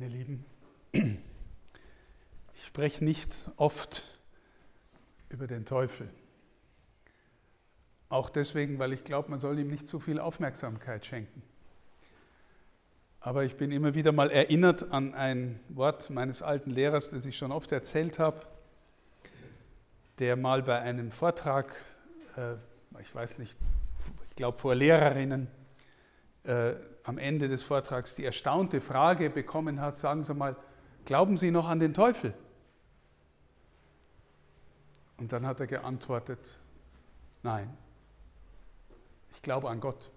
Meine Lieben, ich spreche nicht oft über den Teufel. Auch deswegen, weil ich glaube, man soll ihm nicht zu viel Aufmerksamkeit schenken. Aber ich bin immer wieder mal erinnert an ein Wort meines alten Lehrers, das ich schon oft erzählt habe, der mal bei einem Vortrag, äh, ich weiß nicht, ich glaube vor Lehrerinnen, äh, am Ende des Vortrags die erstaunte Frage bekommen hat, sagen Sie mal, glauben Sie noch an den Teufel? Und dann hat er geantwortet, nein, ich glaube an Gott.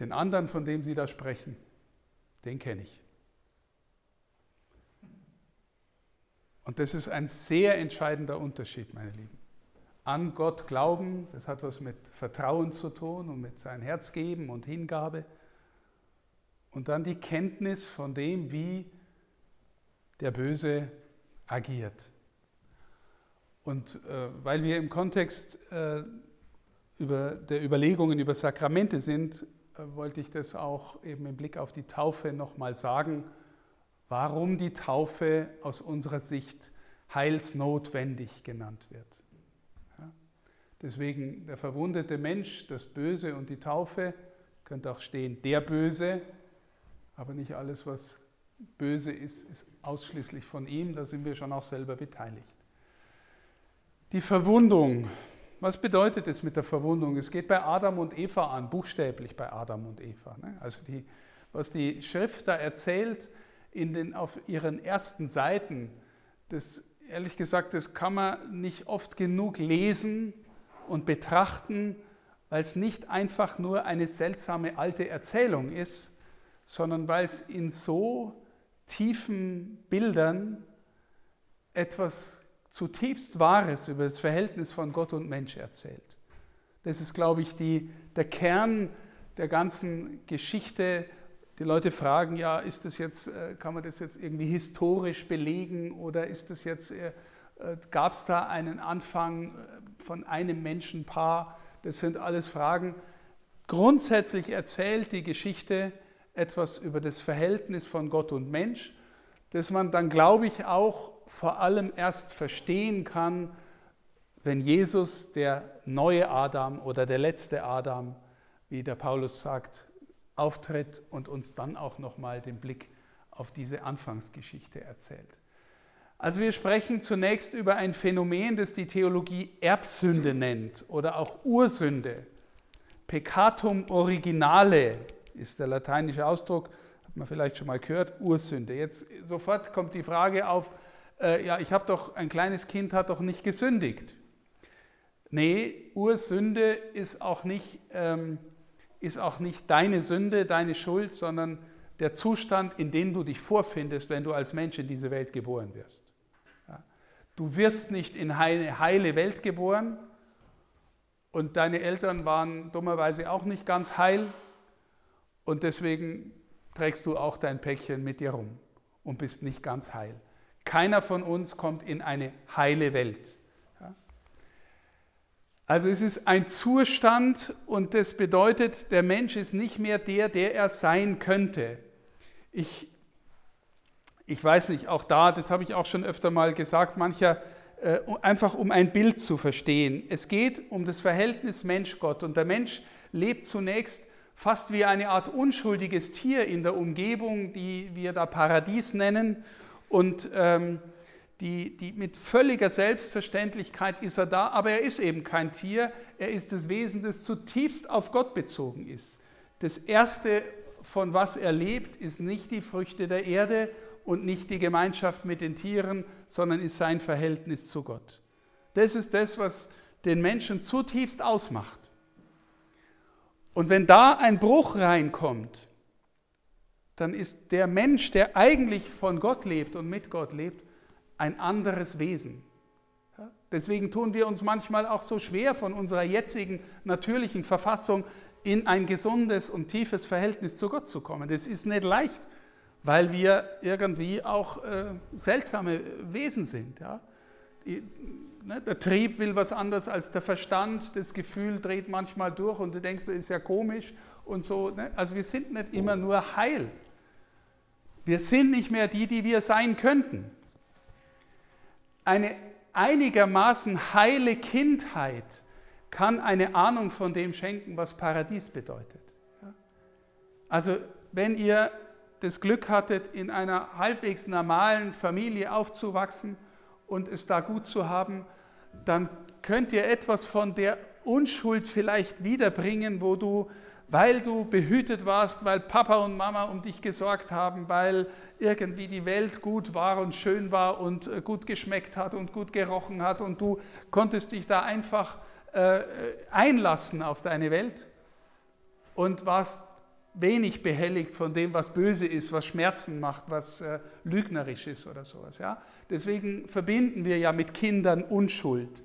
Den anderen, von dem Sie da sprechen, den kenne ich. Und das ist ein sehr entscheidender Unterschied, meine Lieben an Gott glauben, das hat was mit Vertrauen zu tun und mit sein Herz geben und Hingabe. Und dann die Kenntnis von dem, wie der Böse agiert. Und äh, weil wir im Kontext äh, über der Überlegungen über Sakramente sind, äh, wollte ich das auch eben im Blick auf die Taufe nochmal sagen, warum die Taufe aus unserer Sicht heilsnotwendig genannt wird. Deswegen der verwundete Mensch, das Böse und die Taufe, könnte auch stehen, der Böse, aber nicht alles, was böse ist, ist ausschließlich von ihm, da sind wir schon auch selber beteiligt. Die Verwundung, was bedeutet es mit der Verwundung? Es geht bei Adam und Eva an, buchstäblich bei Adam und Eva. Ne? Also die, was die Schrift da erzählt in den, auf ihren ersten Seiten, das ehrlich gesagt, das kann man nicht oft genug lesen, und betrachten, weil es nicht einfach nur eine seltsame alte Erzählung ist, sondern weil es in so tiefen Bildern etwas zutiefst Wahres über das Verhältnis von Gott und Mensch erzählt. Das ist, glaube ich, die, der Kern der ganzen Geschichte. Die Leute fragen, ja, ist das jetzt, äh, kann man das jetzt irgendwie historisch belegen oder ist das jetzt äh, äh, gab es da einen Anfang von einem Menschenpaar? Das sind alles Fragen. Grundsätzlich erzählt die Geschichte etwas über das Verhältnis von Gott und Mensch, das man dann, glaube ich, auch vor allem erst verstehen kann, wenn Jesus, der neue Adam oder der letzte Adam, wie der Paulus sagt, auftritt und uns dann auch nochmal den Blick auf diese Anfangsgeschichte erzählt. Also wir sprechen zunächst über ein Phänomen, das die Theologie Erbsünde nennt oder auch Ursünde. Peccatum originale ist der lateinische Ausdruck, hat man vielleicht schon mal gehört, Ursünde. Jetzt sofort kommt die Frage auf, äh, ja, ich habe doch, ein kleines Kind hat doch nicht gesündigt. Nee, Ursünde ist auch nicht, ähm, ist auch nicht deine Sünde, deine Schuld, sondern der Zustand, in dem du dich vorfindest, wenn du als Mensch in diese Welt geboren wirst. Du wirst nicht in eine heile Welt geboren und deine Eltern waren dummerweise auch nicht ganz heil und deswegen trägst du auch dein Päckchen mit dir rum und bist nicht ganz heil. Keiner von uns kommt in eine heile Welt. Also es ist ein Zustand und das bedeutet, der Mensch ist nicht mehr der, der er sein könnte. Ich ich weiß nicht, auch da, das habe ich auch schon öfter mal gesagt, mancher, äh, einfach um ein Bild zu verstehen. Es geht um das Verhältnis Mensch-Gott und der Mensch lebt zunächst fast wie eine Art unschuldiges Tier in der Umgebung, die wir da Paradies nennen und ähm, die, die, mit völliger Selbstverständlichkeit ist er da, aber er ist eben kein Tier, er ist das Wesen, das zutiefst auf Gott bezogen ist. Das Erste, von was er lebt, ist nicht die Früchte der Erde und nicht die Gemeinschaft mit den Tieren, sondern ist sein Verhältnis zu Gott. Das ist das, was den Menschen zutiefst ausmacht. Und wenn da ein Bruch reinkommt, dann ist der Mensch, der eigentlich von Gott lebt und mit Gott lebt, ein anderes Wesen. Deswegen tun wir uns manchmal auch so schwer, von unserer jetzigen natürlichen Verfassung in ein gesundes und tiefes Verhältnis zu Gott zu kommen. Das ist nicht leicht, weil wir irgendwie auch äh, seltsame Wesen sind. Ja? Die, ne, der Trieb will was anderes als der Verstand, das Gefühl dreht manchmal durch und du denkst, das ist ja komisch und so. Ne? Also wir sind nicht immer nur heil. Wir sind nicht mehr die, die wir sein könnten. Eine einigermaßen heile Kindheit kann eine Ahnung von dem schenken, was Paradies bedeutet. Also wenn ihr das Glück hattet, in einer halbwegs normalen Familie aufzuwachsen und es da gut zu haben, dann könnt ihr etwas von der Unschuld vielleicht wiederbringen, wo du, weil du behütet warst, weil Papa und Mama um dich gesorgt haben, weil irgendwie die Welt gut war und schön war und äh, gut geschmeckt hat und gut gerochen hat und du konntest dich da einfach äh, einlassen auf deine Welt und warst wenig behelligt von dem, was böse ist, was Schmerzen macht, was äh, lügnerisch ist oder sowas. Ja? Deswegen verbinden wir ja mit Kindern Unschuld,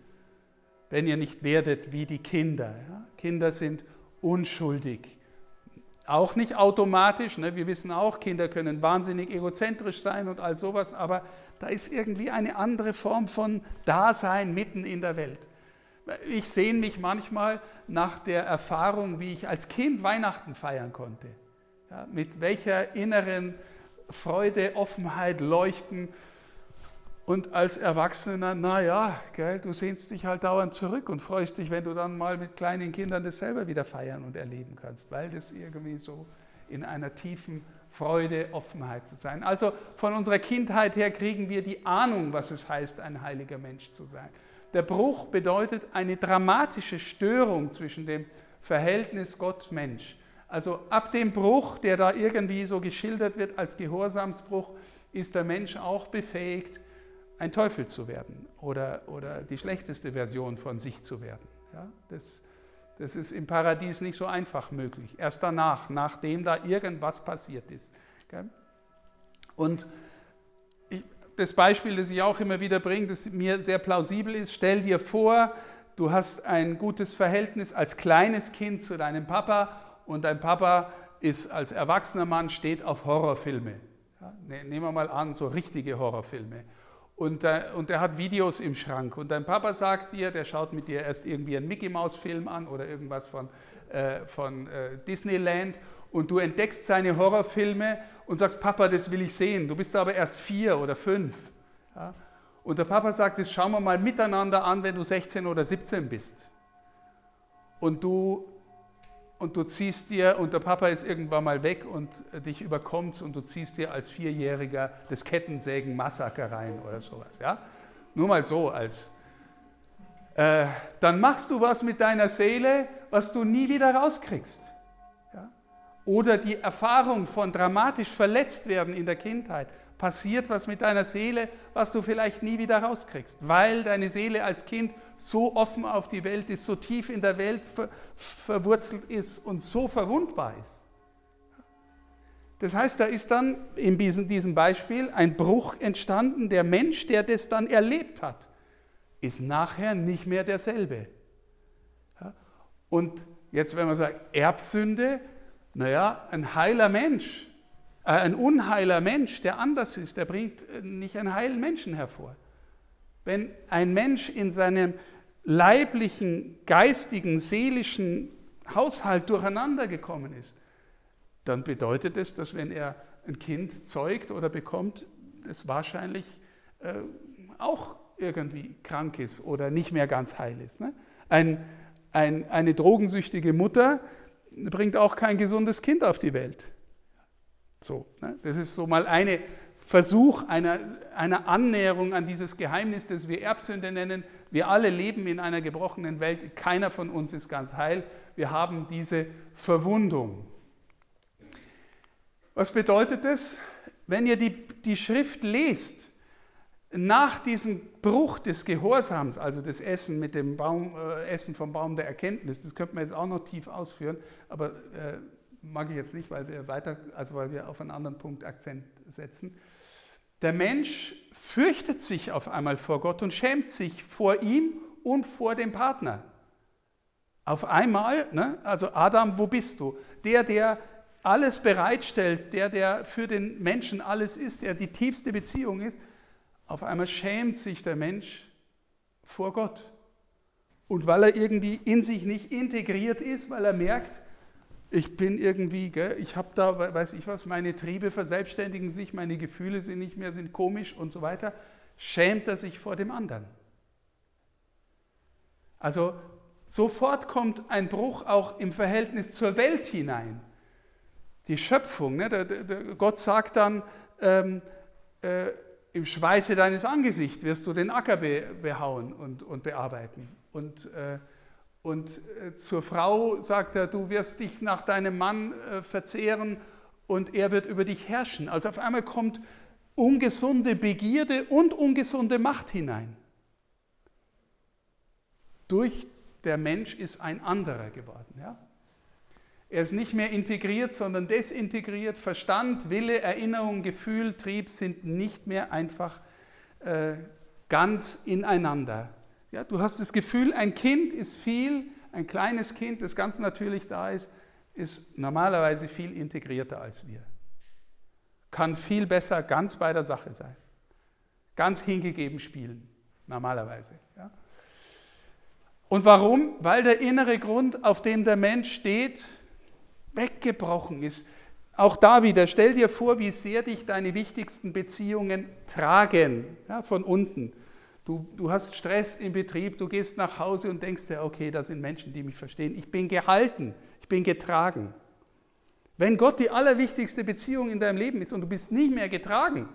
wenn ihr nicht werdet wie die Kinder. Ja? Kinder sind unschuldig. Auch nicht automatisch, ne? wir wissen auch, Kinder können wahnsinnig egozentrisch sein und all sowas, aber da ist irgendwie eine andere Form von Dasein mitten in der Welt. Ich sehne mich manchmal nach der Erfahrung, wie ich als Kind Weihnachten feiern konnte. Ja, mit welcher inneren Freude, Offenheit, Leuchten. Und als Erwachsener, naja, du sehnst dich halt dauernd zurück und freust dich, wenn du dann mal mit kleinen Kindern das selber wieder feiern und erleben kannst, weil das irgendwie so in einer tiefen Freude, Offenheit zu sein. Also von unserer Kindheit her kriegen wir die Ahnung, was es heißt, ein heiliger Mensch zu sein. Der Bruch bedeutet eine dramatische Störung zwischen dem Verhältnis Gott-Mensch. Also ab dem Bruch, der da irgendwie so geschildert wird als Gehorsamsbruch, ist der Mensch auch befähigt, ein Teufel zu werden oder, oder die schlechteste Version von sich zu werden. Ja, das, das ist im Paradies nicht so einfach möglich. Erst danach, nachdem da irgendwas passiert ist. Und das Beispiel, das ich auch immer wieder bringe, das mir sehr plausibel ist. Stell dir vor, du hast ein gutes Verhältnis als kleines Kind zu deinem Papa und dein Papa ist als erwachsener Mann, steht auf Horrorfilme. Ja, ne, nehmen wir mal an, so richtige Horrorfilme. Und, äh, und er hat Videos im Schrank. Und dein Papa sagt dir, der schaut mit dir erst irgendwie einen Mickey-Maus-Film an oder irgendwas von, äh, von äh, Disneyland und du entdeckst seine Horrorfilme und sagst, Papa, das will ich sehen. Du bist aber erst vier oder fünf. Ja? Und der Papa sagt, das schauen wir mal miteinander an, wenn du 16 oder 17 bist. Und du, und du ziehst dir, und der Papa ist irgendwann mal weg und dich überkommt und du ziehst dir als Vierjähriger das Kettensägen-Massaker rein oder sowas. Ja? Nur mal so als. Äh, dann machst du was mit deiner Seele, was du nie wieder rauskriegst oder die Erfahrung von dramatisch verletzt werden in der Kindheit, passiert was mit deiner Seele, was du vielleicht nie wieder rauskriegst, weil deine Seele als Kind so offen auf die Welt ist, so tief in der Welt ver verwurzelt ist und so verwundbar ist. Das heißt, da ist dann in diesem Beispiel ein Bruch entstanden. Der Mensch, der das dann erlebt hat, ist nachher nicht mehr derselbe. Und jetzt, wenn man sagt, Erbsünde, naja, ein heiler Mensch, äh, ein unheiler Mensch, der anders ist, der bringt nicht einen heilen Menschen hervor. Wenn ein Mensch in seinem leiblichen, geistigen, seelischen Haushalt durcheinander gekommen ist, dann bedeutet es, dass wenn er ein Kind zeugt oder bekommt, es wahrscheinlich äh, auch irgendwie krank ist oder nicht mehr ganz heil ist. Ne? Ein, ein, eine drogensüchtige Mutter, bringt auch kein gesundes Kind auf die Welt. So, ne? Das ist so mal ein Versuch einer, einer Annäherung an dieses Geheimnis, das wir Erbsünde nennen. Wir alle leben in einer gebrochenen Welt. Keiner von uns ist ganz heil. Wir haben diese Verwundung. Was bedeutet das? Wenn ihr die, die Schrift lest, nach diesem Bruch des Gehorsams, also das Essen mit dem Baum, äh, Essen vom Baum der Erkenntnis, das könnte man jetzt auch noch tief ausführen, aber äh, mag ich jetzt nicht, weil wir weiter, also weil wir auf einen anderen Punkt Akzent setzen. Der Mensch fürchtet sich auf einmal vor Gott und schämt sich vor ihm und vor dem Partner. Auf einmal, ne? also Adam, wo bist du? Der, der alles bereitstellt, der, der für den Menschen alles ist, der die tiefste Beziehung ist, auf einmal schämt sich der Mensch vor Gott. Und weil er irgendwie in sich nicht integriert ist, weil er merkt, ich bin irgendwie, gell, ich habe da, weiß ich was, meine Triebe verselbstständigen sich, meine Gefühle sind nicht mehr, sind komisch und so weiter, schämt er sich vor dem anderen. Also sofort kommt ein Bruch auch im Verhältnis zur Welt hinein. Die Schöpfung, ne? der, der, Gott sagt dann, ähm, äh, im Schweiße deines Angesichts wirst du den Acker be, behauen und, und bearbeiten. Und, äh, und äh, zur Frau sagt er, du wirst dich nach deinem Mann äh, verzehren und er wird über dich herrschen. Also auf einmal kommt ungesunde Begierde und ungesunde Macht hinein. Durch der Mensch ist ein anderer geworden. Ja? Er ist nicht mehr integriert, sondern desintegriert. Verstand, Wille, Erinnerung, Gefühl, Trieb sind nicht mehr einfach äh, ganz ineinander. Ja, du hast das Gefühl, ein Kind ist viel, ein kleines Kind, das ganz natürlich da ist, ist normalerweise viel integrierter als wir. Kann viel besser ganz bei der Sache sein. Ganz hingegeben spielen, normalerweise. Ja. Und warum? Weil der innere Grund, auf dem der Mensch steht, weggebrochen ist. Auch da wieder, stell dir vor, wie sehr dich deine wichtigsten Beziehungen tragen, ja, von unten. Du, du hast Stress im Betrieb, du gehst nach Hause und denkst dir, okay, da sind Menschen, die mich verstehen. Ich bin gehalten, ich bin getragen. Wenn Gott die allerwichtigste Beziehung in deinem Leben ist und du bist nicht mehr getragen,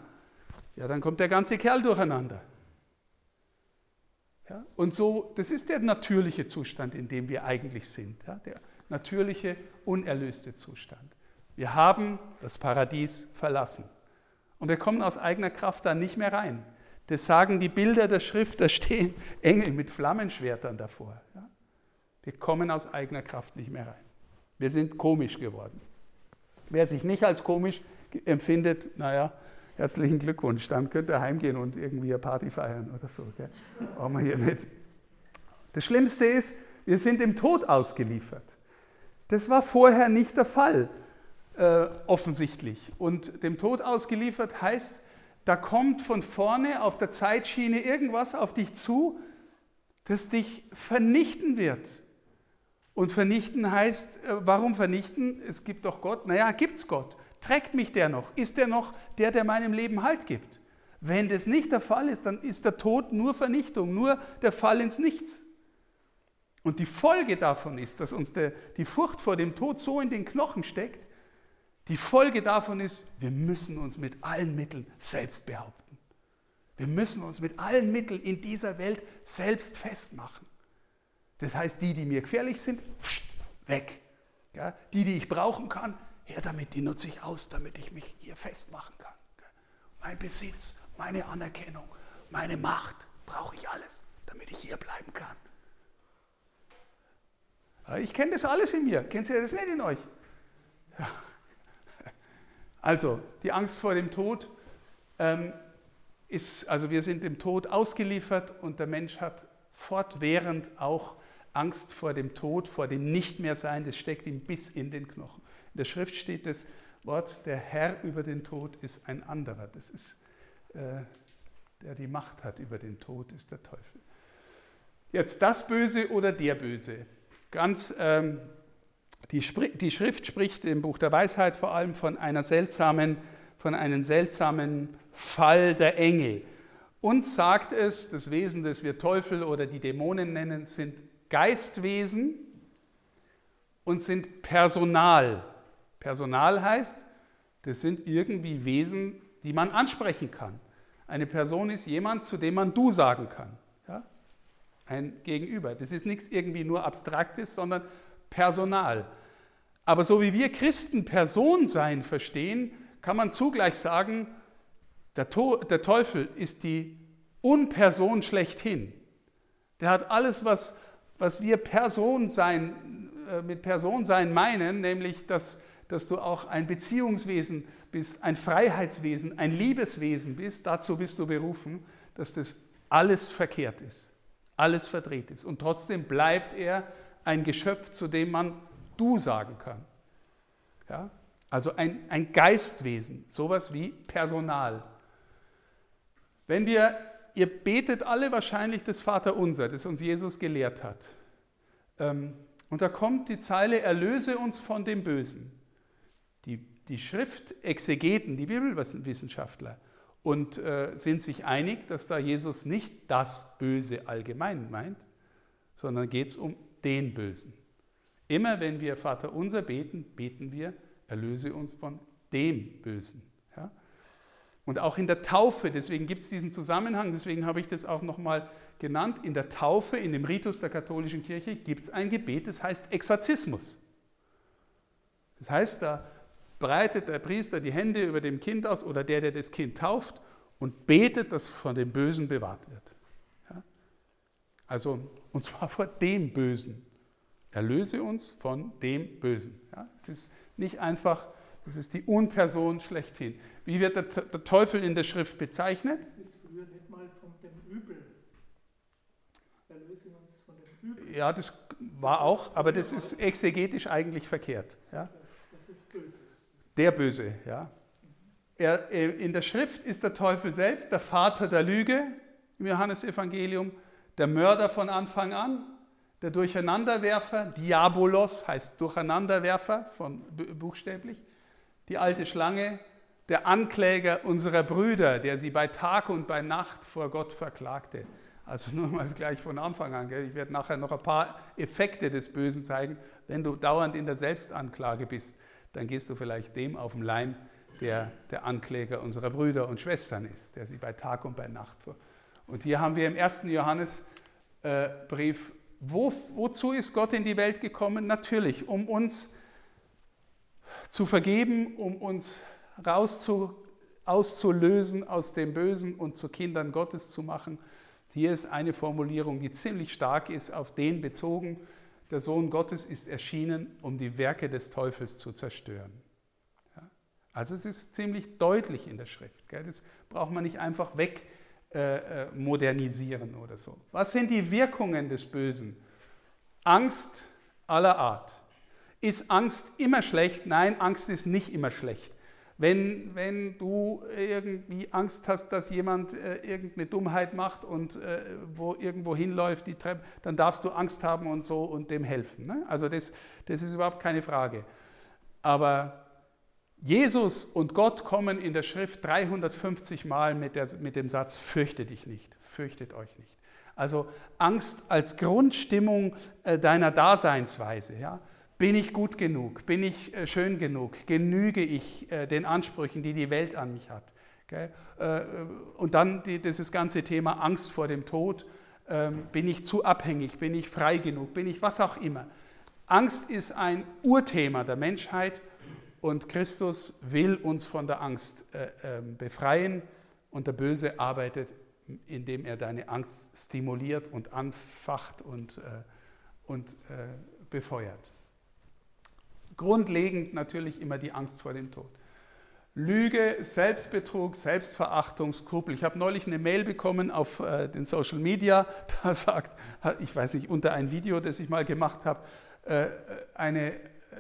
ja, dann kommt der ganze Kerl durcheinander. Ja? Und so, das ist der natürliche Zustand, in dem wir eigentlich sind. Ja? Der natürliche, unerlöste Zustand. Wir haben das Paradies verlassen. Und wir kommen aus eigener Kraft da nicht mehr rein. Das sagen die Bilder der Schrift, da stehen Engel mit Flammenschwertern davor. Wir kommen aus eigener Kraft nicht mehr rein. Wir sind komisch geworden. Wer sich nicht als komisch empfindet, naja, herzlichen Glückwunsch, dann könnt ihr heimgehen und irgendwie eine Party feiern oder so. Gell? Wir hier nicht. Das Schlimmste ist, wir sind dem Tod ausgeliefert. Das war vorher nicht der Fall, äh, offensichtlich. Und dem Tod ausgeliefert heißt, da kommt von vorne auf der Zeitschiene irgendwas auf dich zu, das dich vernichten wird. Und vernichten heißt, äh, warum vernichten? Es gibt doch Gott. Naja, gibt es Gott. Trägt mich der noch? Ist der noch der, der meinem Leben Halt gibt? Wenn das nicht der Fall ist, dann ist der Tod nur Vernichtung, nur der Fall ins Nichts. Und die Folge davon ist, dass uns der, die Furcht vor dem Tod so in den Knochen steckt, die Folge davon ist, wir müssen uns mit allen Mitteln selbst behaupten. Wir müssen uns mit allen Mitteln in dieser Welt selbst festmachen. Das heißt, die, die mir gefährlich sind, weg. Ja, die, die ich brauchen kann, her damit, die nutze ich aus, damit ich mich hier festmachen kann. Mein Besitz, meine Anerkennung, meine Macht brauche ich alles, damit ich hier bleiben kann. Ich kenne das alles in mir. Kennt ihr das nicht in euch? Ja. Also, die Angst vor dem Tod ähm, ist, also wir sind dem Tod ausgeliefert und der Mensch hat fortwährend auch Angst vor dem Tod, vor dem Nicht-mehr-Sein. Das steckt ihm bis in den Knochen. In der Schrift steht das Wort, der Herr über den Tod ist ein anderer. Das ist, äh, der die Macht hat über den Tod, ist der Teufel. Jetzt das Böse oder der Böse. Ganz, ähm, die, die Schrift spricht im Buch der Weisheit vor allem von einer seltsamen, von einem seltsamen Fall der Engel. Uns sagt es, das Wesen, das wir Teufel oder die Dämonen nennen, sind Geistwesen und sind Personal. Personal heißt, das sind irgendwie Wesen, die man ansprechen kann. Eine Person ist jemand, zu dem man du sagen kann. Ein Gegenüber. Das ist nichts irgendwie nur Abstraktes, sondern Personal. Aber so wie wir Christen Person sein verstehen, kann man zugleich sagen, der, der Teufel ist die Unperson schlechthin. Der hat alles, was, was wir Person sein, äh, mit Person sein meinen, nämlich dass dass du auch ein Beziehungswesen bist, ein Freiheitswesen, ein Liebeswesen bist. Dazu bist du berufen, dass das alles verkehrt ist, alles verdreht ist. Und trotzdem bleibt er ein Geschöpf, zu dem man du sagen kann. Ja? Also ein, ein Geistwesen, sowas wie Personal. Wenn wir, ihr betet alle wahrscheinlich das Vaterunser, das uns Jesus gelehrt hat. Ähm, Und da kommt die Zeile, erlöse uns von dem Bösen. Die, die Schriftexegeten, die Bibelwissenschaftler, und äh, sind sich einig, dass da Jesus nicht das Böse allgemein meint, sondern geht es um den Bösen. Immer wenn wir Vater unser beten, beten wir, erlöse uns von dem Bösen. Ja? Und auch in der Taufe, deswegen gibt es diesen Zusammenhang, deswegen habe ich das auch nochmal genannt, in der Taufe, in dem Ritus der katholischen Kirche gibt es ein Gebet, das heißt Exorzismus. Das heißt, da breitet der Priester die Hände über dem Kind aus oder der, der das Kind tauft und betet, dass von dem Bösen bewahrt wird. Ja? Also, und zwar vor dem Bösen. Erlöse uns von dem Bösen. Ja? Es ist nicht einfach, es ist die Unperson schlechthin. Wie wird der, der Teufel in der Schrift bezeichnet? Das ist früher nicht mal von dem Übel. Erlöse uns von dem Übel. Ja, das war auch, aber das ist exegetisch eigentlich verkehrt. Ja? Der Böse, ja. Er, in der Schrift ist der Teufel selbst der Vater der Lüge im Johannesevangelium, der Mörder von Anfang an, der Durcheinanderwerfer, Diabolos heißt Durcheinanderwerfer von buchstäblich, die alte Schlange, der Ankläger unserer Brüder, der sie bei Tag und bei Nacht vor Gott verklagte. Also nur mal gleich von Anfang an. Gell? Ich werde nachher noch ein paar Effekte des Bösen zeigen. Wenn du dauernd in der Selbstanklage bist, dann gehst du vielleicht dem auf den Leim, der der Ankläger unserer Brüder und Schwestern ist, der sie bei Tag und bei Nacht vor. Und hier haben wir im ersten Johannesbrief, äh, wo, wozu ist Gott in die Welt gekommen? Natürlich, um uns zu vergeben, um uns rauszu, auszulösen aus dem Bösen und zu Kindern Gottes zu machen. Hier ist eine Formulierung, die ziemlich stark ist, auf den bezogen. Der Sohn Gottes ist erschienen, um die Werke des Teufels zu zerstören. Ja? Also es ist ziemlich deutlich in der Schrift. Gell? Das braucht man nicht einfach wegmodernisieren äh, äh oder so. Was sind die Wirkungen des Bösen? Angst aller Art. Ist Angst immer schlecht? Nein, Angst ist nicht immer schlecht. Wenn, wenn du irgendwie Angst hast, dass jemand äh, irgendeine Dummheit macht und äh, wo irgendwo hinläuft, die Treppe, dann darfst du Angst haben und so und dem helfen. Ne? Also das, das ist überhaupt keine Frage. Aber Jesus und Gott kommen in der Schrift 350 Mal mit, der, mit dem Satz, fürchte dich nicht, fürchtet euch nicht. Also Angst als Grundstimmung äh, deiner Daseinsweise. Ja? Bin ich gut genug? Bin ich äh, schön genug? Genüge ich äh, den Ansprüchen, die die Welt an mich hat? Äh, und dann dieses ganze Thema Angst vor dem Tod. Ähm, bin ich zu abhängig? Bin ich frei genug? Bin ich was auch immer? Angst ist ein Urthema der Menschheit und Christus will uns von der Angst ähm, befreien und der Böse arbeitet, indem er deine Angst stimuliert und anfacht und, und befeuert. Grundlegend natürlich immer die Angst vor dem Tod. Lüge, Selbstbetrug, Selbstverachtung, Skrupel. Ich habe neulich eine Mail bekommen auf äh, den Social Media, da sagt, ich weiß nicht, unter ein Video, das ich mal gemacht habe, äh, eine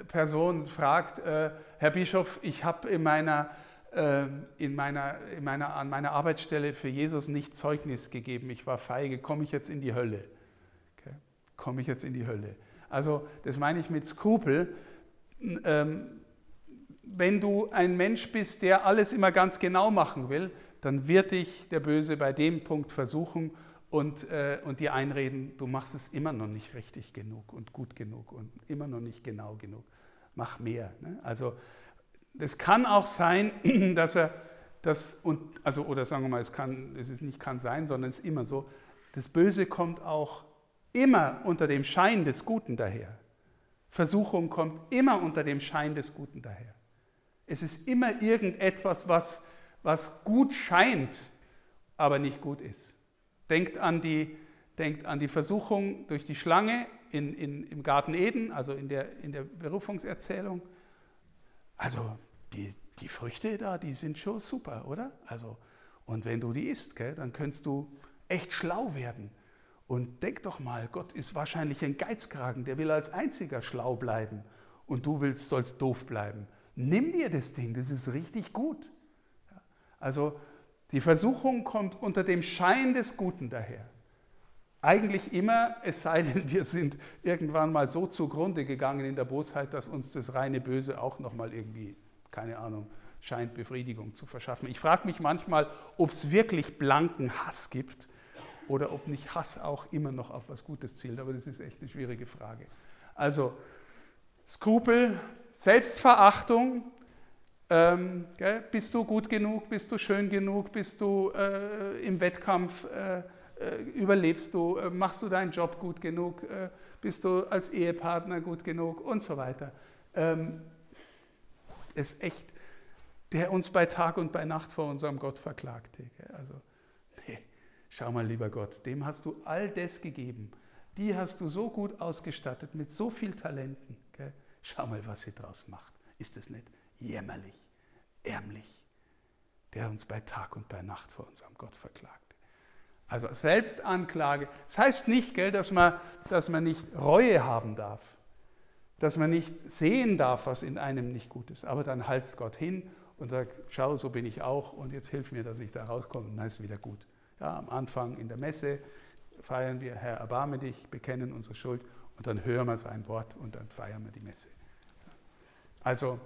Person fragt, äh, Herr Bischof, ich habe in meiner, äh, in meiner, in meiner, an meiner Arbeitsstelle für Jesus nicht Zeugnis gegeben, ich war feige, komme ich jetzt in die Hölle? Okay. Komme ich jetzt in die Hölle? Also das meine ich mit Skrupel ähm, wenn du ein Mensch bist, der alles immer ganz genau machen will, dann wird dich der Böse bei dem Punkt versuchen und, äh, und dir einreden, du machst es immer noch nicht richtig genug und gut genug und immer noch nicht genau genug. Mach mehr. Ne? Also es kann auch sein, dass er das, und, also, oder sagen wir mal, es, kann, es ist nicht kann sein, sondern es ist immer so, das Böse kommt auch immer unter dem Schein des Guten daher. Versuchung kommt immer unter dem Schein des Guten daher. Es ist immer irgendetwas, was, was gut scheint, aber nicht gut ist. Denkt an die, denkt an die Versuchung durch die Schlange in, in, im Garten Eden, also in der, in der Berufungserzählung. Also die, die Früchte da, die sind schon super, oder? Also, und wenn du die isst, gell, dann könntest du echt schlau werden. Und denk doch mal, Gott ist wahrscheinlich ein Geizkragen, der will als einziger schlau bleiben und du willst, sollst doof bleiben. Nimm dir das Ding, das ist richtig gut. Also die Versuchung kommt unter dem Schein des Guten daher. Eigentlich immer, es sei denn, wir sind irgendwann mal so zugrunde gegangen in der Bosheit, dass uns das reine Böse auch nochmal irgendwie, keine Ahnung, scheint Befriedigung zu verschaffen. Ich frage mich manchmal, ob es wirklich blanken Hass gibt oder ob nicht Hass auch immer noch auf was Gutes zielt. Aber das ist echt eine schwierige Frage. Also Skrupel, Selbstverachtung. Ähm, gell, bist du gut genug? Bist du schön genug? Bist du äh, im Wettkampf? Äh, äh, überlebst du? Äh, machst du deinen Job gut genug? Äh, bist du als Ehepartner gut genug? Und so weiter. Ähm, ist echt, der uns bei Tag und bei Nacht vor unserem Gott verklagte. Also, nee, schau mal, lieber Gott, dem hast du all das gegeben. Die hast du so gut ausgestattet mit so viel Talenten. Gell? Schau mal, was sie draus macht. Ist das nicht jämmerlich, ärmlich, der uns bei Tag und bei Nacht vor unserem Gott verklagt? Also Selbstanklage. Das heißt nicht, gell, dass, man, dass man nicht Reue haben darf, dass man nicht sehen darf, was in einem nicht gut ist. Aber dann halt's Gott hin und sagt, schau, so bin ich auch und jetzt hilf mir, dass ich da rauskomme und dann ist es wieder gut. Ja, am Anfang in der Messe feiern wir, Herr, erbarme dich, bekennen unsere Schuld und dann hören wir sein Wort und dann feiern wir die Messe. Also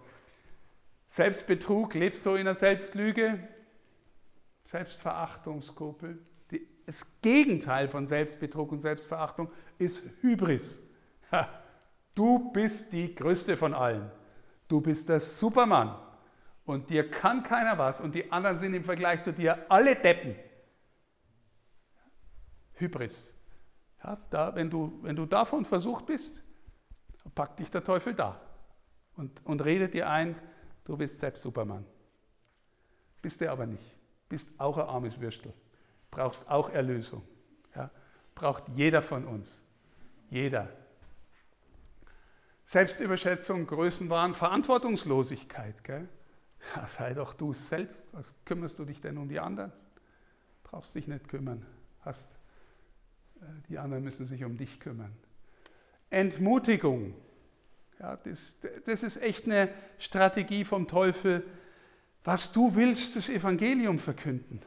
Selbstbetrug, lebst du in einer Selbstlüge, Selbstverachtung, Das Gegenteil von Selbstbetrug und Selbstverachtung ist Hybris. Du bist die größte von allen. Du bist der Supermann. Und dir kann keiner was und die anderen sind im Vergleich zu dir alle Deppen. Hybris. Ja, da, wenn, du, wenn du davon versucht bist, packt dich der Teufel da und, und redet dir ein, du bist selbst Superman. Bist du aber nicht. Bist auch ein armes Würstel. Brauchst auch Erlösung. Ja, braucht jeder von uns. Jeder. Selbstüberschätzung, Größenwahn, Verantwortungslosigkeit. Gell? Ja, sei doch du selbst. Was kümmerst du dich denn um die anderen? Brauchst dich nicht kümmern. Hast die anderen müssen sich um dich kümmern. Entmutigung. Ja, das, das ist echt eine Strategie vom Teufel. Was du willst, das Evangelium verkünden.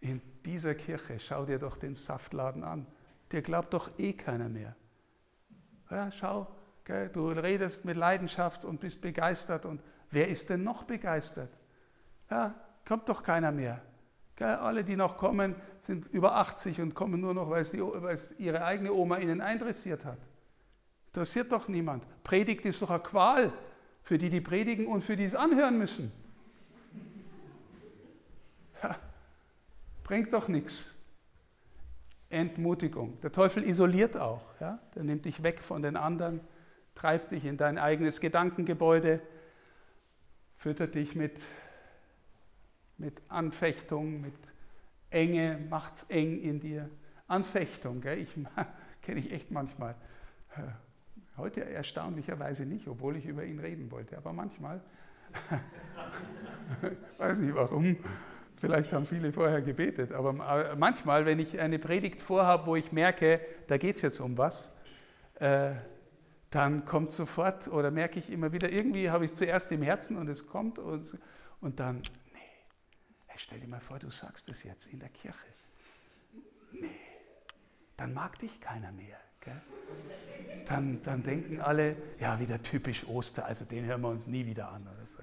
In dieser Kirche, schau dir doch den Saftladen an. Der glaubt doch eh keiner mehr. Ja, schau, gell, du redest mit Leidenschaft und bist begeistert. Und wer ist denn noch begeistert? Ja, kommt doch keiner mehr. Alle, die noch kommen, sind über 80 und kommen nur noch, weil, weil ihre eigene Oma ihnen eindressiert hat. Interessiert doch niemand. Predigt ist doch eine Qual für die, die predigen und für die es anhören müssen. Ja, bringt doch nichts. Entmutigung. Der Teufel isoliert auch. Ja? Der nimmt dich weg von den anderen, treibt dich in dein eigenes Gedankengebäude, füttert dich mit mit Anfechtung, mit Enge, macht es eng in dir. Anfechtung, gell? ich kenne ich echt manchmal. Heute erstaunlicherweise nicht, obwohl ich über ihn reden wollte, aber manchmal, weiß nicht warum, vielleicht haben viele vorher gebetet, aber manchmal, wenn ich eine Predigt vorhabe, wo ich merke, da geht es jetzt um was, äh, dann kommt sofort oder merke ich immer wieder, irgendwie habe ich es zuerst im Herzen und es kommt und, und dann, stell dir mal vor, du sagst es jetzt in der Kirche. Nee, dann mag dich keiner mehr. Dann, dann denken alle, ja, wieder typisch Oster, also den hören wir uns nie wieder an. Oder so.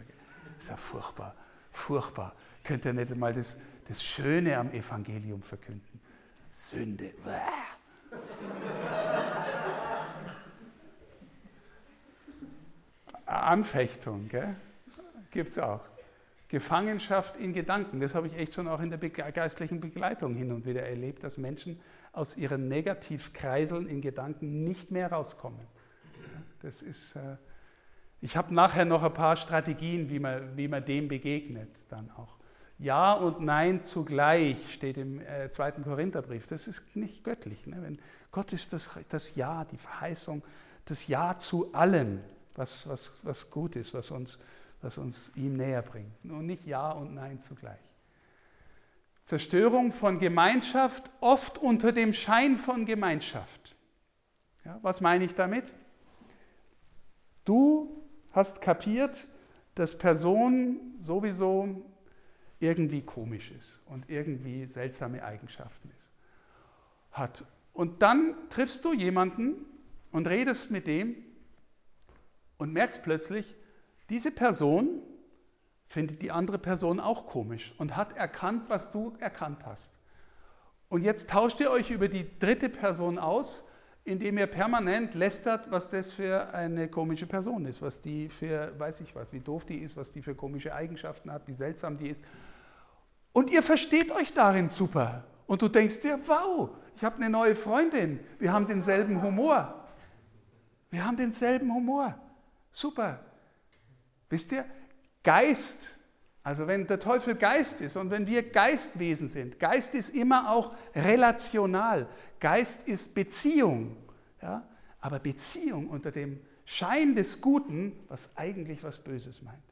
Ist ja furchtbar, furchtbar. Könnt ihr nicht mal das, das Schöne am Evangelium verkünden? Sünde. Anfechtung, gibt es auch. Gefangenschaft in Gedanken. Das habe ich echt schon auch in der geistlichen Begleitung hin und wieder erlebt, dass Menschen aus ihren Negativkreiseln in Gedanken nicht mehr rauskommen. Das ist, äh, ich habe nachher noch ein paar Strategien, wie man, wie man dem begegnet dann auch. Ja und Nein zugleich steht im äh, zweiten Korintherbrief. Das ist nicht göttlich. Ne? Wenn Gott ist das, das Ja, die Verheißung, das Ja zu allem, was, was, was gut ist, was uns das uns ihm näher bringt. Und nicht Ja und Nein zugleich. Zerstörung von Gemeinschaft, oft unter dem Schein von Gemeinschaft. Ja, was meine ich damit? Du hast kapiert, dass Person sowieso irgendwie komisch ist und irgendwie seltsame Eigenschaften ist. Hat Und dann triffst du jemanden und redest mit dem und merkst plötzlich, diese Person findet die andere Person auch komisch und hat erkannt, was du erkannt hast. Und jetzt tauscht ihr euch über die dritte Person aus, indem ihr permanent lästert, was das für eine komische Person ist, was die für, weiß ich was, wie doof die ist, was die für komische Eigenschaften hat, wie seltsam die ist. Und ihr versteht euch darin super. Und du denkst dir, wow, ich habe eine neue Freundin, wir haben denselben Humor. Wir haben denselben Humor. Super. Wisst ihr, Geist, also wenn der Teufel Geist ist und wenn wir Geistwesen sind, Geist ist immer auch relational. Geist ist Beziehung. Ja? Aber Beziehung unter dem Schein des Guten, was eigentlich was Böses meint.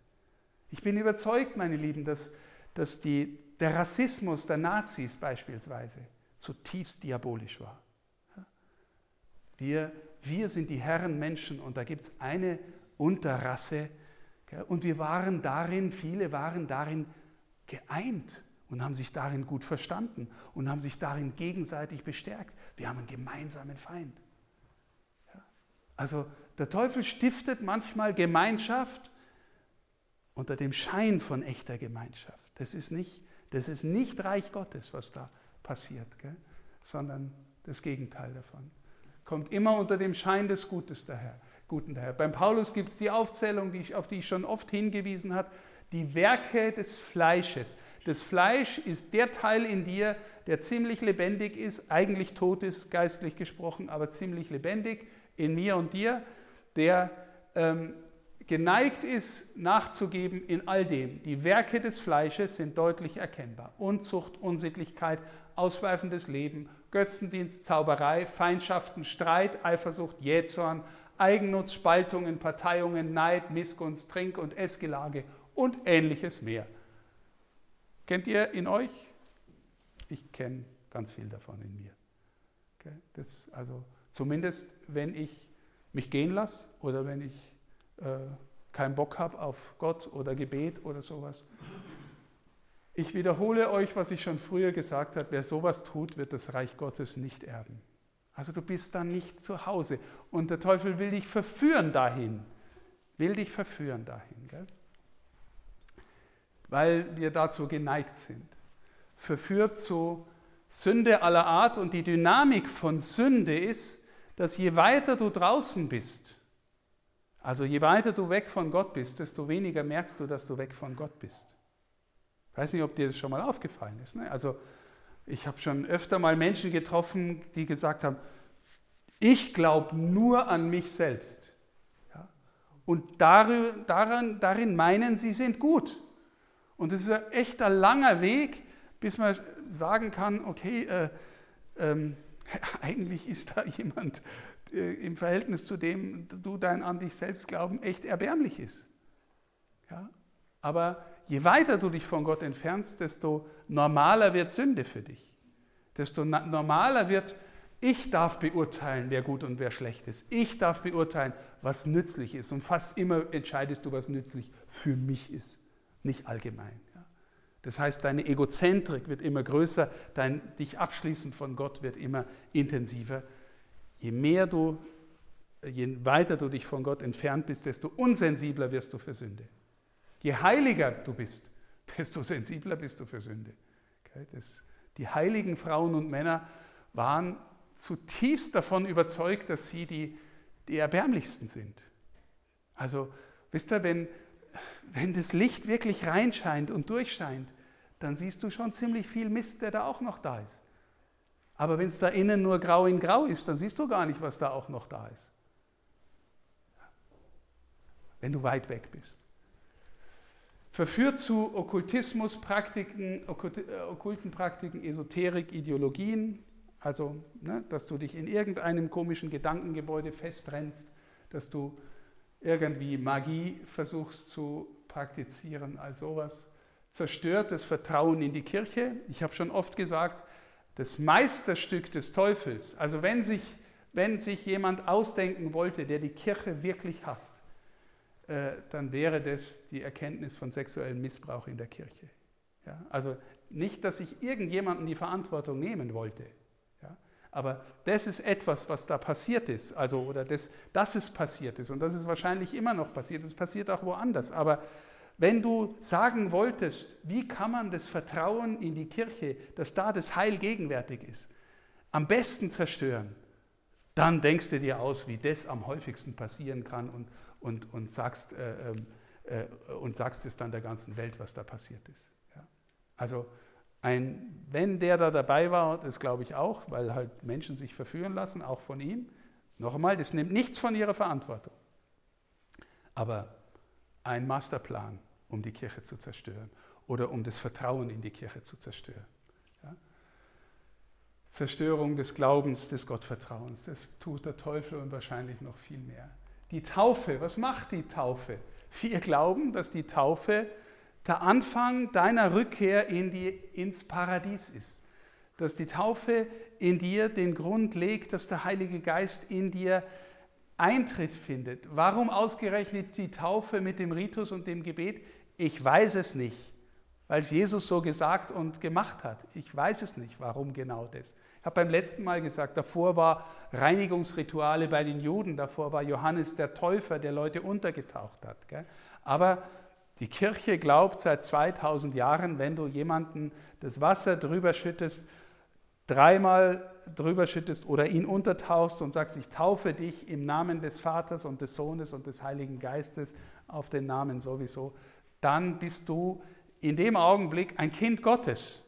Ich bin überzeugt, meine Lieben, dass, dass die, der Rassismus der Nazis beispielsweise zutiefst diabolisch war. Wir, wir sind die Herrenmenschen und da gibt es eine Unterrasse, und wir waren darin, viele waren darin geeint und haben sich darin gut verstanden und haben sich darin gegenseitig bestärkt. Wir haben einen gemeinsamen Feind. Also der Teufel stiftet manchmal Gemeinschaft unter dem Schein von echter Gemeinschaft. Das ist nicht, das ist nicht Reich Gottes, was da passiert, gell? sondern das Gegenteil davon. Kommt immer unter dem Schein des Gutes daher. Guten daher. Beim Paulus gibt es die Aufzählung, die ich, auf die ich schon oft hingewiesen habe, die Werke des Fleisches. Das Fleisch ist der Teil in dir, der ziemlich lebendig ist, eigentlich tot ist, geistlich gesprochen, aber ziemlich lebendig in mir und dir, der ähm, geneigt ist, nachzugeben in all dem. Die Werke des Fleisches sind deutlich erkennbar. Unzucht, Unsittlichkeit, ausschweifendes Leben, Götzendienst, Zauberei, Feindschaften, Streit, Eifersucht, Jähzorn, Eigennutz, Spaltungen, Parteiungen, Neid, Missgunst, Trink- und Essgelage und ähnliches mehr. Kennt ihr in euch? Ich kenne ganz viel davon in mir. Okay? Das, also zumindest, wenn ich mich gehen lasse oder wenn ich äh, keinen Bock habe auf Gott oder Gebet oder sowas. Ich wiederhole euch, was ich schon früher gesagt habe, wer sowas tut, wird das Reich Gottes nicht erben. Also du bist dann nicht zu Hause. Und der Teufel will dich verführen dahin. Will dich verführen dahin. Gell? Weil wir dazu geneigt sind. Verführt zu Sünde aller Art. Und die Dynamik von Sünde ist, dass je weiter du draußen bist, also je weiter du weg von Gott bist, desto weniger merkst du, dass du weg von Gott bist. Ich weiß nicht, ob dir das schon mal aufgefallen ist. Ne? Also ich habe schon öfter mal Menschen getroffen, die gesagt haben, ich glaube nur an mich selbst. Ja? Und darin, daran, darin meinen, sie sind gut. Und es ist ein echter langer Weg, bis man sagen kann, okay, äh, ähm, eigentlich ist da jemand äh, im Verhältnis zu dem du dein an dich selbst glauben echt erbärmlich ist. Ja? Aber je weiter du dich von Gott entfernst, desto normaler wird Sünde für dich. Desto normaler wird, ich darf beurteilen, wer gut und wer schlecht ist. Ich darf beurteilen, was nützlich ist. Und fast immer entscheidest du, was nützlich für mich ist, nicht allgemein. Das heißt, deine Egozentrik wird immer größer, dein dich abschließen von Gott wird immer intensiver. Je mehr du, je weiter du dich von Gott entfernt bist, desto unsensibler wirst du für Sünde. Je heiliger du bist, desto sensibler bist du für Sünde. Die heiligen Frauen und Männer waren zutiefst davon überzeugt, dass sie die, die erbärmlichsten sind. Also, wisst ihr, wenn, wenn das Licht wirklich reinscheint und durchscheint, dann siehst du schon ziemlich viel Mist, der da auch noch da ist. Aber wenn es da innen nur grau in grau ist, dann siehst du gar nicht, was da auch noch da ist. Wenn du weit weg bist verführt zu Okkultismuspraktiken, äh, okkulten Praktiken, Esoterik, Ideologien, also ne, dass du dich in irgendeinem komischen Gedankengebäude festrennst, dass du irgendwie Magie versuchst zu praktizieren, all sowas. Zerstört das Vertrauen in die Kirche. Ich habe schon oft gesagt, das Meisterstück des Teufels, also wenn sich, wenn sich jemand ausdenken wollte, der die Kirche wirklich hasst, dann wäre das die Erkenntnis von sexuellem Missbrauch in der Kirche. Ja? Also nicht, dass ich irgendjemanden die Verantwortung nehmen wollte, ja? Aber das ist etwas, was da passiert ist, also oder das, dass es passiert ist und das ist wahrscheinlich immer noch passiert. Es passiert auch woanders. Aber wenn du sagen wolltest, wie kann man das Vertrauen in die Kirche, dass da das Heil gegenwärtig ist, am besten zerstören, dann denkst du dir aus, wie das am häufigsten passieren kann und, und, und, sagst, äh, ähm, äh, und sagst es dann der ganzen Welt, was da passiert ist. Ja. Also ein, wenn der da dabei war, das glaube ich auch, weil halt Menschen sich verführen lassen, auch von ihm, noch einmal, das nimmt nichts von ihrer Verantwortung. Aber ein Masterplan, um die Kirche zu zerstören oder um das Vertrauen in die Kirche zu zerstören. Ja? Zerstörung des Glaubens, des Gottvertrauens, das tut der Teufel und wahrscheinlich noch viel mehr. Die Taufe, was macht die Taufe? Wir glauben, dass die Taufe der Anfang deiner Rückkehr in die, ins Paradies ist. Dass die Taufe in dir den Grund legt, dass der Heilige Geist in dir Eintritt findet. Warum ausgerechnet die Taufe mit dem Ritus und dem Gebet? Ich weiß es nicht, weil es Jesus so gesagt und gemacht hat. Ich weiß es nicht, warum genau das. Ich habe beim letzten Mal gesagt, davor war Reinigungsrituale bei den Juden, davor war Johannes der Täufer, der Leute untergetaucht hat. Aber die Kirche glaubt seit 2000 Jahren, wenn du jemanden das Wasser drüber schüttest, dreimal drüber schüttest oder ihn untertauchst und sagst, ich taufe dich im Namen des Vaters und des Sohnes und des Heiligen Geistes auf den Namen sowieso, dann bist du in dem Augenblick ein Kind Gottes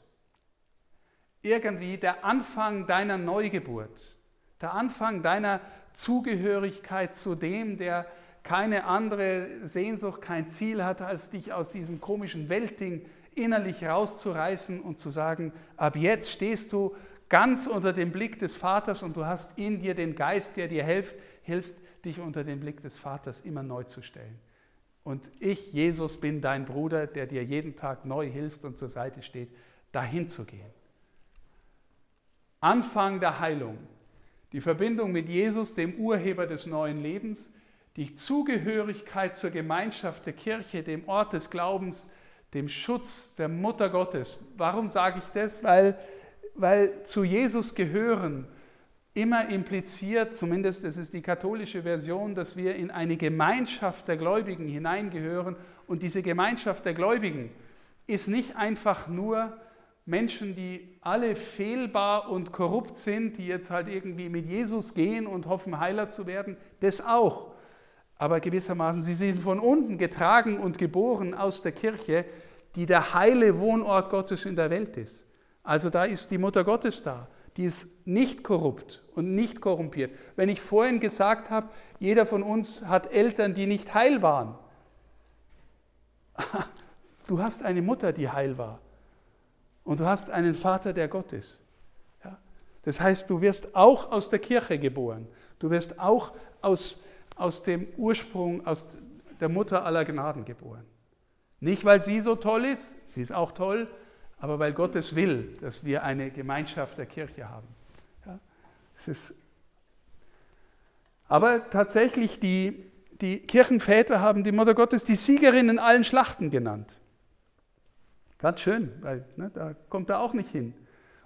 irgendwie der Anfang deiner Neugeburt, der Anfang deiner Zugehörigkeit zu dem, der keine andere Sehnsucht, kein Ziel hat, als dich aus diesem komischen Weltding innerlich rauszureißen und zu sagen, ab jetzt stehst du ganz unter dem Blick des Vaters und du hast in dir den Geist, der dir hilft, hilft dich unter den Blick des Vaters immer neu zu stellen. Und ich, Jesus, bin dein Bruder, der dir jeden Tag neu hilft und zur Seite steht, dahin zu gehen. Anfang der Heilung, die Verbindung mit Jesus, dem Urheber des neuen Lebens, die Zugehörigkeit zur Gemeinschaft der Kirche, dem Ort des Glaubens, dem Schutz der Mutter Gottes. Warum sage ich das? Weil, weil zu Jesus gehören immer impliziert, zumindest das ist die katholische Version, dass wir in eine Gemeinschaft der Gläubigen hineingehören. Und diese Gemeinschaft der Gläubigen ist nicht einfach nur Menschen, die alle fehlbar und korrupt sind, die jetzt halt irgendwie mit Jesus gehen und hoffen, Heiler zu werden, das auch. Aber gewissermaßen, sie sind von unten getragen und geboren aus der Kirche, die der heile Wohnort Gottes in der Welt ist. Also da ist die Mutter Gottes da, die ist nicht korrupt und nicht korrumpiert. Wenn ich vorhin gesagt habe, jeder von uns hat Eltern, die nicht heil waren. Du hast eine Mutter, die heil war. Und du hast einen Vater, der Gott ist. Ja? Das heißt, du wirst auch aus der Kirche geboren. Du wirst auch aus, aus dem Ursprung, aus der Mutter aller Gnaden geboren. Nicht, weil sie so toll ist, sie ist auch toll, aber weil Gott es will, dass wir eine Gemeinschaft der Kirche haben. Ja? Es ist aber tatsächlich, die, die Kirchenväter haben die Mutter Gottes die Siegerin in allen Schlachten genannt. Ganz schön, weil ne, da kommt er auch nicht hin.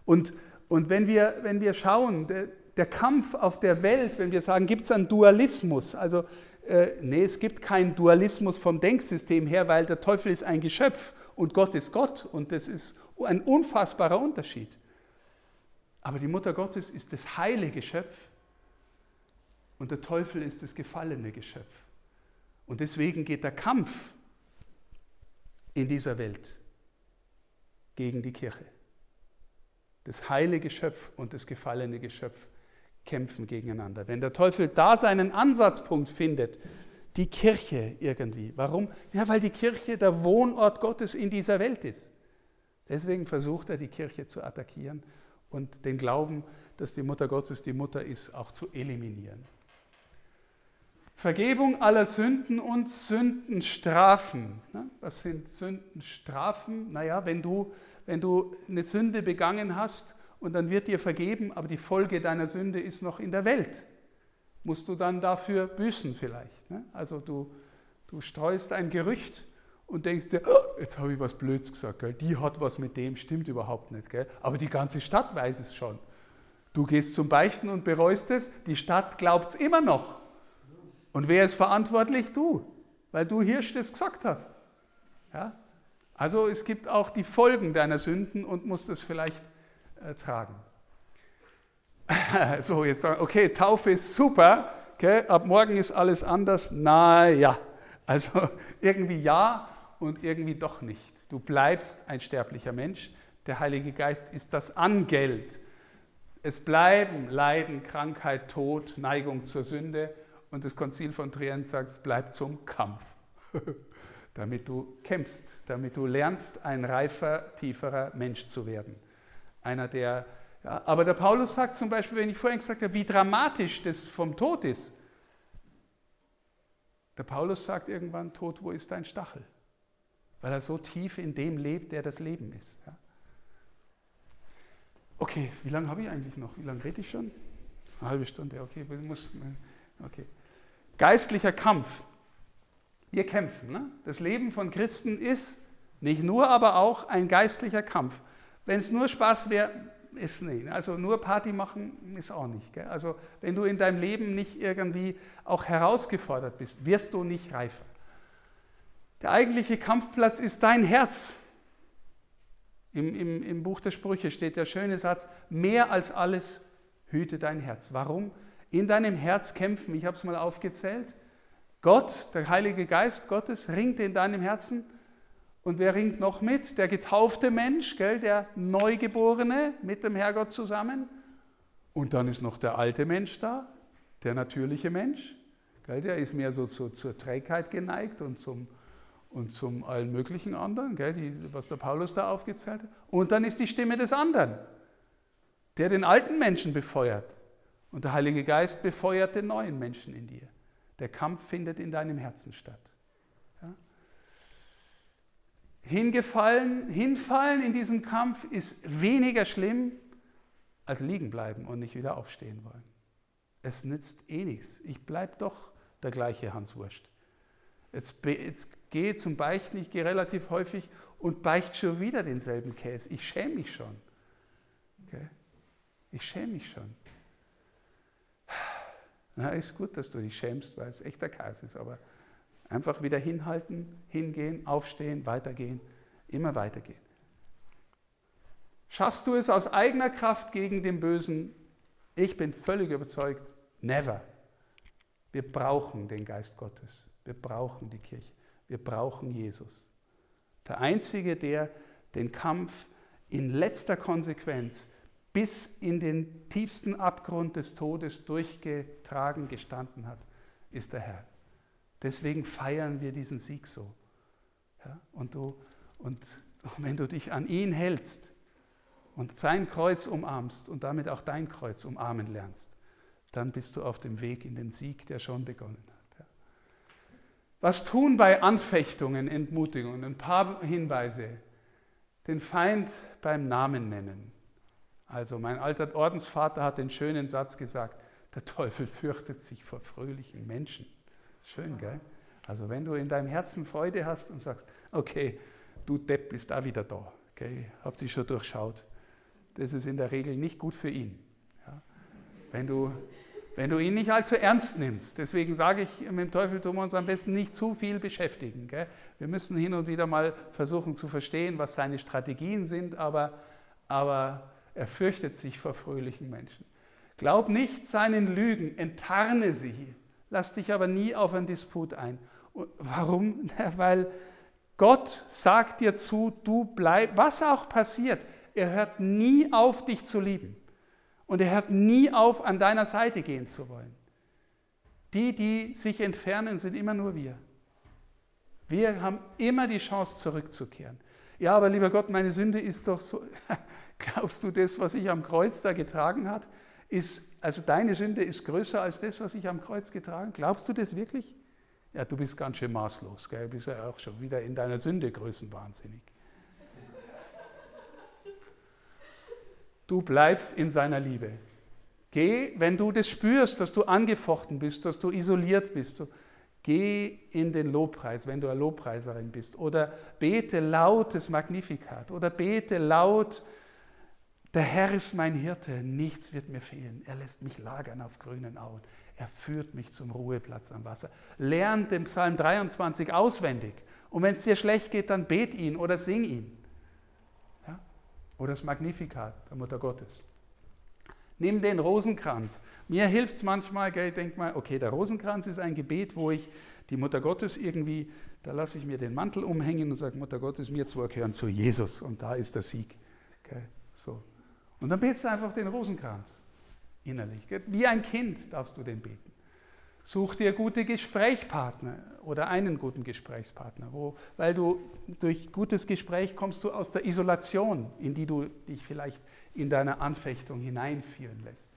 Und, und wenn, wir, wenn wir schauen, der, der Kampf auf der Welt, wenn wir sagen, gibt es einen Dualismus, also äh, nee, es gibt keinen Dualismus vom Denksystem her, weil der Teufel ist ein Geschöpf und Gott ist Gott und das ist ein unfassbarer Unterschied. Aber die Mutter Gottes ist das heile Geschöpf und der Teufel ist das gefallene Geschöpf. Und deswegen geht der Kampf in dieser Welt gegen die Kirche. Das heile Geschöpf und das gefallene Geschöpf kämpfen gegeneinander. Wenn der Teufel da seinen Ansatzpunkt findet, die Kirche irgendwie. Warum? Ja, weil die Kirche der Wohnort Gottes in dieser Welt ist. Deswegen versucht er, die Kirche zu attackieren und den Glauben, dass die Mutter Gottes die Mutter ist, auch zu eliminieren. Vergebung aller Sünden und Sündenstrafen. Was sind Sündenstrafen? Naja, wenn du wenn du eine Sünde begangen hast und dann wird dir vergeben, aber die Folge deiner Sünde ist noch in der Welt, musst du dann dafür büßen vielleicht. Ne? Also du, du streust ein Gerücht und denkst dir, oh, jetzt habe ich was Blöds gesagt, gell? die hat was mit dem, stimmt überhaupt nicht. Gell? Aber die ganze Stadt weiß es schon. Du gehst zum Beichten und bereust es, die Stadt glaubt es immer noch. Und wer ist verantwortlich? Du, weil du Hirsch das gesagt hast. Ja? Also es gibt auch die Folgen deiner Sünden und musst es vielleicht tragen. so, jetzt sagen, okay, Taufe ist super, okay, ab morgen ist alles anders. Naja, also irgendwie ja und irgendwie doch nicht. Du bleibst ein sterblicher Mensch. Der Heilige Geist ist das Angeld. Es bleiben Leiden, Krankheit, Tod, Neigung zur Sünde. Und das Konzil von Trient sagt, es bleibt zum Kampf, damit du kämpfst, damit du lernst, ein reifer, tieferer Mensch zu werden. Einer, der, ja, aber der Paulus sagt zum Beispiel, wenn ich vorhin gesagt habe, wie dramatisch das vom Tod ist. Der Paulus sagt irgendwann, Tod, wo ist dein Stachel? Weil er so tief in dem lebt, der das Leben ist. Ja. Okay, wie lange habe ich eigentlich noch? Wie lange rede ich schon? Eine halbe Stunde, okay. Muss, okay. Geistlicher Kampf. Wir kämpfen. Ne? Das Leben von Christen ist nicht nur, aber auch ein geistlicher Kampf. Wenn es nur Spaß wäre, ist nicht. Also nur Party machen ist auch nicht. Gell? Also wenn du in deinem Leben nicht irgendwie auch herausgefordert bist, wirst du nicht reifer. Der eigentliche Kampfplatz ist dein Herz. Im, im, Im Buch der Sprüche steht der schöne Satz, mehr als alles hüte dein Herz. Warum? In deinem Herz kämpfen, ich habe es mal aufgezählt, Gott, der Heilige Geist Gottes, ringt in deinem Herzen. Und wer ringt noch mit? Der getaufte Mensch, gell, der Neugeborene mit dem Herrgott zusammen. Und dann ist noch der alte Mensch da, der natürliche Mensch. Gell, der ist mehr so zur, zur Trägheit geneigt und zum, und zum allen möglichen anderen, gell, die, was der Paulus da aufgezählt hat. Und dann ist die Stimme des anderen, der den alten Menschen befeuert. Und der Heilige Geist befeuert den neuen Menschen in dir. Der Kampf findet in deinem Herzen statt. Hingefallen, hinfallen in diesem Kampf ist weniger schlimm als liegen bleiben und nicht wieder aufstehen wollen. Es nützt eh nichts. Ich bleibe doch der gleiche Hans Wurst. Jetzt, jetzt gehe zum Beichten, ich gehe relativ häufig und beicht schon wieder denselben Käse. Ich schäme mich schon. Okay? Ich schäme mich schon. Na, ist gut, dass du dich schämst, weil es echter Käse ist, aber einfach wieder hinhalten, hingehen, aufstehen, weitergehen, immer weitergehen. Schaffst du es aus eigener Kraft gegen den Bösen? Ich bin völlig überzeugt, never. Wir brauchen den Geist Gottes. Wir brauchen die Kirche. Wir brauchen Jesus. Der Einzige, der den Kampf in letzter Konsequenz bis in den tiefsten Abgrund des Todes durchgetragen gestanden hat, ist der Herr. Deswegen feiern wir diesen Sieg so. Ja, und, du, und wenn du dich an ihn hältst und sein Kreuz umarmst und damit auch dein Kreuz umarmen lernst, dann bist du auf dem Weg in den Sieg, der schon begonnen hat. Was tun bei Anfechtungen, Entmutigungen? Ein paar Hinweise. Den Feind beim Namen nennen. Also mein alter Ordensvater hat den schönen Satz gesagt, der Teufel fürchtet sich vor fröhlichen Menschen. Schön, gell? Also wenn du in deinem Herzen Freude hast und sagst, okay, du Depp bist da wieder da, okay, hab dich schon durchschaut, das ist in der Regel nicht gut für ihn. Ja? Wenn du wenn du ihn nicht allzu ernst nimmst. Deswegen sage ich, mit dem Teufel tun wir uns am besten nicht zu viel beschäftigen. Gell? Wir müssen hin und wieder mal versuchen zu verstehen, was seine Strategien sind, aber, aber er fürchtet sich vor fröhlichen Menschen. Glaub nicht seinen Lügen, enttarne sie. Lass dich aber nie auf einen Disput ein. Und warum? Weil Gott sagt dir zu, du bleib, was auch passiert, er hört nie auf, dich zu lieben. Und er hört nie auf, an deiner Seite gehen zu wollen. Die, die sich entfernen, sind immer nur wir. Wir haben immer die Chance, zurückzukehren. Ja, aber lieber Gott, meine Sünde ist doch so. Glaubst du, das, was ich am Kreuz da getragen hat, ist, also deine Sünde ist größer als das, was ich am Kreuz getragen? Glaubst du das wirklich? Ja, du bist ganz schön maßlos, gell? Du bist ja auch schon wieder in deiner Sünde größenwahnsinnig. du bleibst in seiner Liebe. Geh, wenn du das spürst, dass du angefochten bist, dass du isoliert bist, geh in den Lobpreis, wenn du eine Lobpreiserin bist. Oder bete laut das Magnificat. Oder bete laut Der Herr ist mein Hirte, nichts wird mir fehlen. Er lässt mich lagern auf grünen Auen. Er führt mich zum Ruheplatz am Wasser. Lern den Psalm 23 auswendig. Und wenn es dir schlecht geht, dann bet ihn oder sing ihn. Ja? Oder das Magnificat der Mutter Gottes. Nimm den Rosenkranz. Mir hilft es manchmal, gell, ich denke mal, okay, der Rosenkranz ist ein Gebet, wo ich die Mutter Gottes irgendwie, da lasse ich mir den Mantel umhängen und sage, Mutter Gottes, mir zu gehören zu Jesus. Und da ist der Sieg. So. Und dann betest du einfach den Rosenkranz innerlich. Wie ein Kind darfst du den beten. Such dir gute Gesprächspartner oder einen guten Gesprächspartner, wo, weil du durch gutes Gespräch kommst du aus der Isolation, in die du dich vielleicht in deiner Anfechtung hineinführen lässt.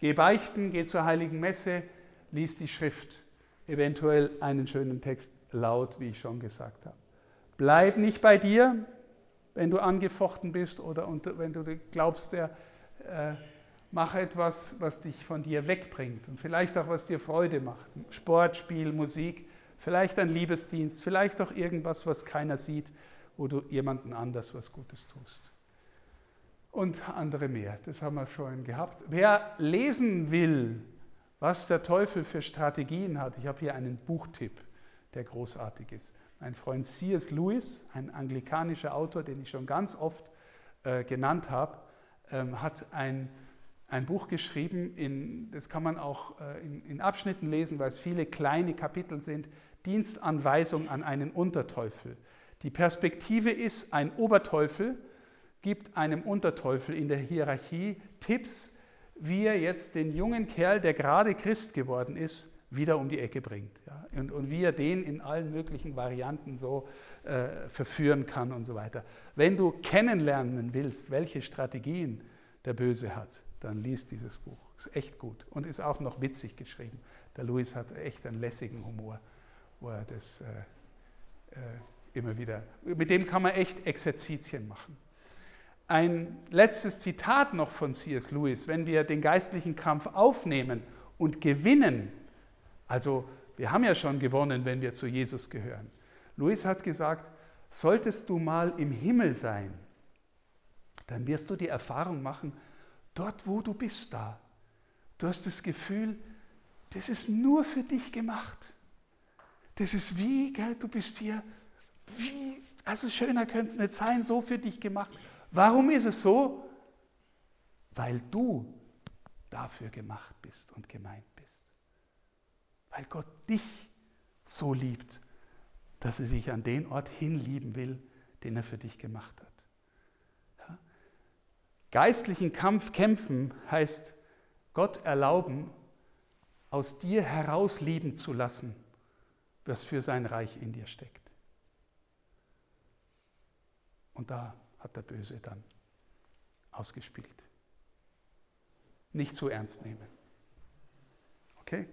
Geh beichten, geh zur heiligen Messe, lies die Schrift, eventuell einen schönen Text laut, wie ich schon gesagt habe. Bleib nicht bei dir, wenn du angefochten bist oder wenn du glaubst, der äh, mach etwas, was dich von dir wegbringt und vielleicht auch was dir Freude macht. Sport, Spiel, Musik, vielleicht ein Liebesdienst, vielleicht auch irgendwas, was keiner sieht, wo du jemandem anders was Gutes tust. Und andere mehr, das haben wir schon gehabt. Wer lesen will, was der Teufel für Strategien hat, ich habe hier einen Buchtipp, der großartig ist. Mein Freund C.S. Lewis, ein anglikanischer Autor, den ich schon ganz oft äh, genannt habe, ähm, hat ein ein Buch geschrieben, in, das kann man auch äh, in, in Abschnitten lesen, weil es viele kleine Kapitel sind, Dienstanweisung an einen Unterteufel. Die Perspektive ist, ein Oberteufel gibt einem Unterteufel in der Hierarchie Tipps, wie er jetzt den jungen Kerl, der gerade Christ geworden ist, wieder um die Ecke bringt. Ja? Und, und, wie er den in allen möglichen Varianten so äh, verführen kann und so weiter. Wenn du kennenlernen willst, welche Strategien der Böse hat, dann liest dieses Buch. Ist echt gut und ist auch noch witzig geschrieben. Der Louis hat echt einen lässigen Humor, wo er das äh, äh, immer wieder, mit dem kann man echt Exerzitien machen. Ein letztes Zitat noch von C.S. Lewis, wenn wir den geistlichen Kampf aufnehmen und gewinnen, also wir haben ja schon gewonnen, wenn wir zu Jesus gehören. Louis hat gesagt, solltest du mal im Himmel sein, dann wirst du die Erfahrung machen, Dort, wo du bist, da. Du hast das Gefühl, das ist nur für dich gemacht. Das ist wie, gell, du bist hier, wie, also schöner könnte es nicht sein, so für dich gemacht. Warum ist es so? Weil du dafür gemacht bist und gemeint. Weil Gott dich so liebt, dass er sich an den Ort hinlieben will, den er für dich gemacht hat. Geistlichen Kampf kämpfen heißt Gott erlauben, aus dir heraus lieben zu lassen, was für sein Reich in dir steckt. Und da hat der Böse dann ausgespielt. Nicht zu ernst nehmen. Okay?